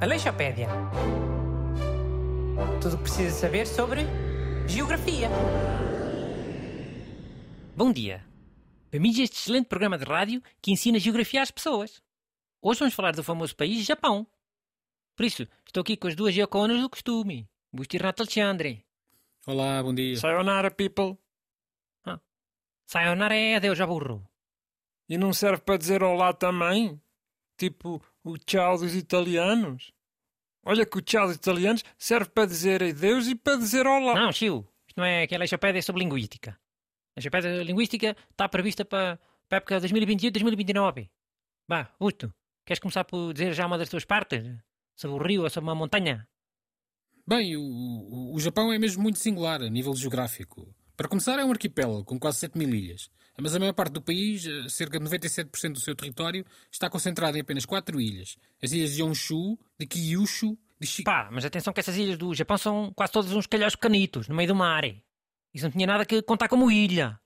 Aleixopédia. Tudo o que precisa saber sobre geografia. Bom dia. Bem-vindos a este excelente programa de rádio que ensina geografia às pessoas. Hoje vamos falar do famoso país Japão. Por isso, estou aqui com as duas geoconas do costume. Busto e Renato Alexandre. Olá, bom dia. Sayonara, people. Sayonara é adeus, já burro. E não serve para dizer olá também? Tipo o tchau dos italianos? Olha que o tchau dos italianos serve para dizer adeus e para dizer olá. Não, Chiu. Isto não é que a Aleixopédia é sobre linguística. A Aleixopédia linguística está prevista para, para a época 2028-2029. Vá, Busto, queres começar por dizer já uma das tuas partes? Sobre o rio ou sobre uma montanha? Bem, o, o, o Japão é mesmo muito singular a nível geográfico. Para começar, é um arquipélago com quase 7 mil ilhas. Mas a maior parte do país, eh, cerca de 97% do seu território, está concentrado em apenas 4 ilhas. As ilhas de Honshu, de Kyushu, de Shi... Pá, mas atenção que essas ilhas do Japão são quase todas uns calhaus pequenitos, no meio do mar. Isso não tinha nada que contar como ilha.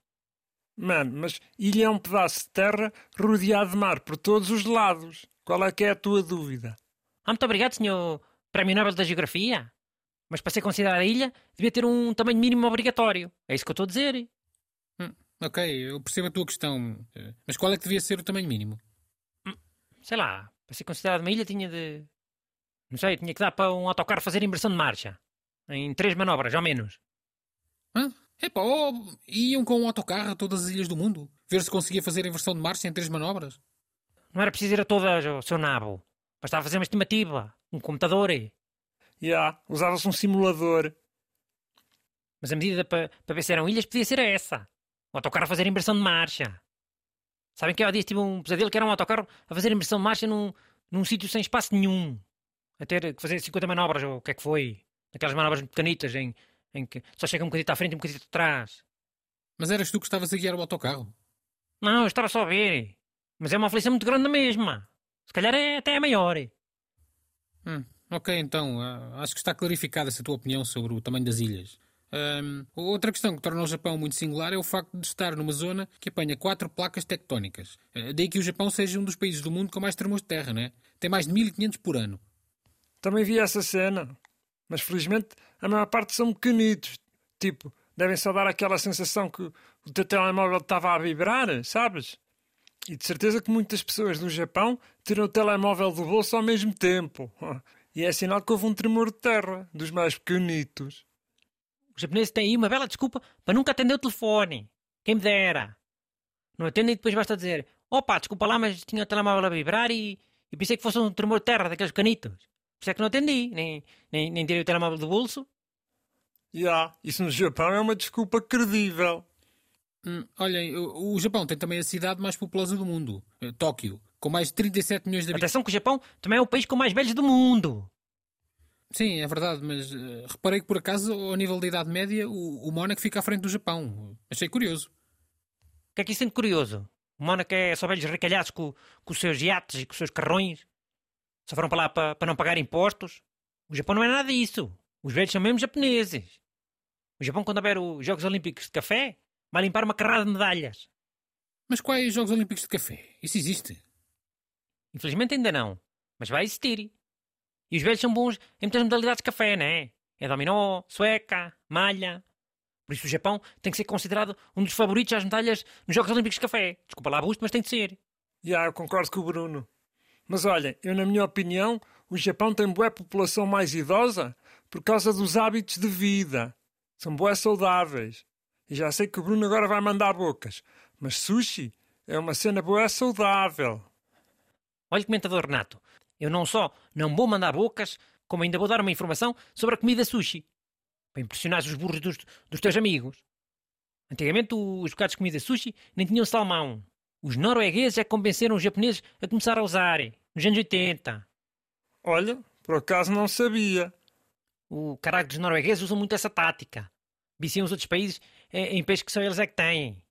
Mano, mas ilha é um pedaço de terra rodeado de mar por todos os lados. Qual é que é a tua dúvida? Ah, muito obrigado, senhor Prémio Nobel da Geografia. Mas para ser considerada ilha, devia ter um tamanho mínimo obrigatório. É isso que eu estou a dizer. Hum, ok, eu percebo a tua questão. Mas qual é que devia ser o tamanho mínimo? Sei lá, para ser considerada uma ilha tinha de... Não sei, tinha que dar para um autocarro fazer inversão de marcha. Em três manobras, ao menos. Hã? Epá, oh, iam com um autocarro a todas as ilhas do mundo. Ver se conseguia fazer a inversão de marcha em três manobras. Não era preciso ir a todas, o seu nabo. Bastava fazer uma estimativa, um computador. Já, usava-se um simulador. Mas a medida para, para ver se eram ilhas podia ser essa. O autocarro a fazer inversão de marcha. Sabem que há dias tive um pesadelo que era um autocarro a fazer inversão de marcha num, num sítio sem espaço nenhum. A ter que fazer 50 manobras, ou o que é que foi. Aquelas manobras pequenitas em, em que só chega um bocadinho à frente e um bocadinho atrás. Mas eras tu que estavas a guiar o autocarro. Não, eu estava só a ver. Mas é uma aflição muito grande na mesma. Se calhar é até é maior. Hum, ok, então, ah, acho que está clarificada essa tua opinião sobre o tamanho das ilhas. Ahm, outra questão que torna o Japão muito singular é o facto de estar numa zona que apanha quatro placas tectónicas. Ah, daí que o Japão seja um dos países do mundo com mais tremores de terra, né? Tem mais de 1500 por ano. Também vi essa cena. Mas felizmente a maior parte são pequenitos. Tipo, devem só dar aquela sensação que o teu telemóvel estava a vibrar, sabes? E de certeza que muitas pessoas do Japão tiram o telemóvel do bolso ao mesmo tempo. E é sinal que houve um tremor de terra, dos mais pequenitos. Os japoneses têm aí uma bela desculpa para nunca atender o telefone. Quem me dera. Não atendem e depois basta dizer: opa, desculpa lá, mas tinha o telemóvel a vibrar e, e pensei que fosse um tremor de terra daqueles canitos. Por isso é que não atendi, nem, nem, nem tirei o telemóvel do bolso. Já, isso no Japão é uma desculpa credível. Hum, olhem, o, o Japão tem também a cidade mais populosa do mundo, eh, Tóquio, com mais de 37 milhões de habitantes. Atenção que o Japão também é o país com mais velhos do mundo. Sim, é verdade, mas eh, reparei que por acaso, ao nível da Idade Média, o, o Mónaco fica à frente do Japão. Achei curioso. O que é que isso tem de curioso? O Mónaco é só velhos recalhados com, com os seus iates e com os seus carrões. Só foram para lá para, para não pagar impostos. O Japão não é nada disso. Os velhos são mesmo japoneses. O Japão, quando houver os Jogos Olímpicos de Café, vai limpar uma carrada de medalhas. Mas quais Jogos Olímpicos de Café? Isso existe? Infelizmente ainda não, mas vai existir. E os velhos são bons em muitas modalidades de café, não é? É dominó, sueca, malha. Por isso o Japão tem que ser considerado um dos favoritos às medalhas nos Jogos Olímpicos de Café. Desculpa lá, Busto, mas tem de ser. Já, eu concordo com o Bruno. Mas olha, eu na minha opinião, o Japão tem boa população mais idosa por causa dos hábitos de vida. São boas saudáveis. E já sei que o Bruno agora vai mandar bocas, mas sushi é uma cena boa saudável. Olha, comentador Renato, eu não só não vou mandar bocas, como ainda vou dar uma informação sobre a comida sushi. Para impressionar os burros dos, dos teus amigos. Antigamente os bocados de comida sushi nem tinham salmão. Os noruegueses é que convenceram os japoneses a começar a usar, nos anos 80. Olha, por acaso não sabia. O caralho dos noruegueses usam muito essa tática. Viciam os outros países em, em peixe que só eles é que têm.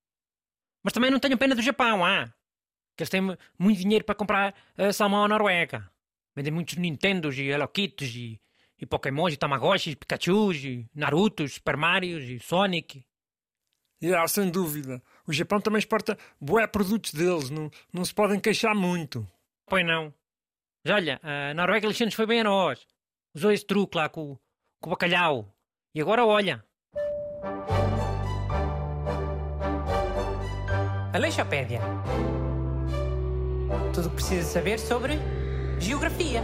Mas também não tenho pena do Japão, ah? Que eles têm muito dinheiro para comprar uh, salmão à Noruega. Vendem muitos Nintendos e Hello Kitties e, e Pokémons e Tamagotchis, Pikachus e Narutos, Super Marios e Sonic. Já, sem dúvida. o Japão também exporta bué produtos deles, não, não se podem queixar muito. Pois não. Já olha, a Noruega lixou-nos foi bem a nós. Usou esse truque lá com, com o bacalhau. E agora olha. Aleixopédia. Tudo o que precisa saber sobre geografia.